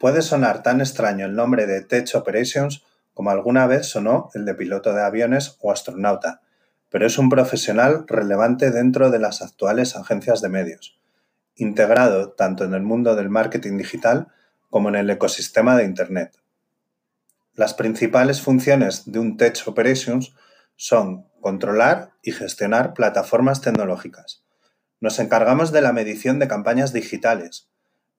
Puede sonar tan extraño el nombre de Tech Operations como alguna vez sonó el de piloto de aviones o astronauta, pero es un profesional relevante dentro de las actuales agencias de medios, integrado tanto en el mundo del marketing digital como en el ecosistema de Internet. Las principales funciones de un Tech Operations son controlar y gestionar plataformas tecnológicas. Nos encargamos de la medición de campañas digitales,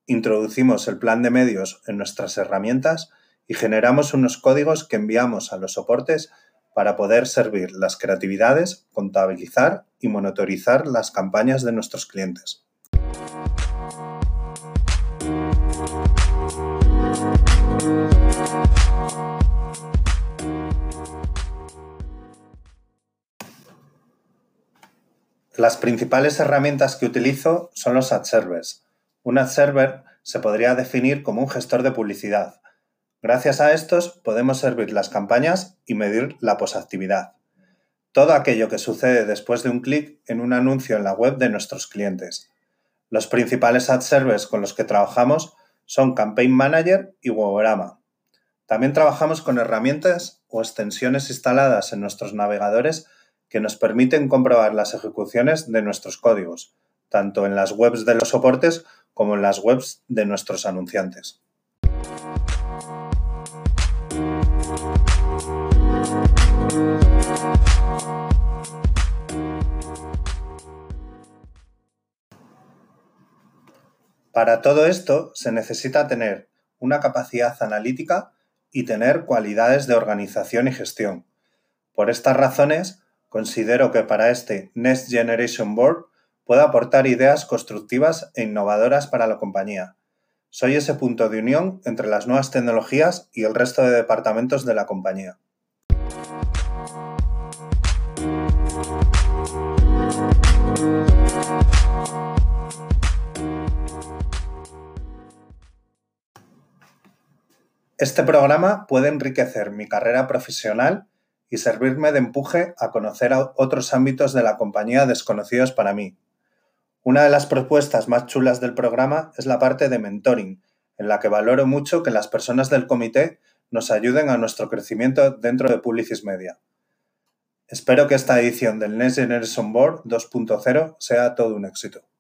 introducimos el plan de medios en nuestras herramientas y generamos unos códigos que enviamos a los soportes para poder servir las creatividades, contabilizar y monitorizar las campañas de nuestros clientes. Las principales herramientas que utilizo son los ad servers. Un ad server se podría definir como un gestor de publicidad. Gracias a estos podemos servir las campañas y medir la posactividad. Todo aquello que sucede después de un clic en un anuncio en la web de nuestros clientes. Los principales ad servers con los que trabajamos son Campaign Manager y Webograma. También trabajamos con herramientas o extensiones instaladas en nuestros navegadores que nos permiten comprobar las ejecuciones de nuestros códigos, tanto en las webs de los soportes como en las webs de nuestros anunciantes. Para todo esto se necesita tener una capacidad analítica y tener cualidades de organización y gestión. Por estas razones, considero que para este Next Generation Board puedo aportar ideas constructivas e innovadoras para la compañía. Soy ese punto de unión entre las nuevas tecnologías y el resto de departamentos de la compañía. Este programa puede enriquecer mi carrera profesional y servirme de empuje a conocer otros ámbitos de la compañía desconocidos para mí. Una de las propuestas más chulas del programa es la parte de mentoring, en la que valoro mucho que las personas del comité nos ayuden a nuestro crecimiento dentro de Publicis Media. Espero que esta edición del Next Generation Board 2.0 sea todo un éxito.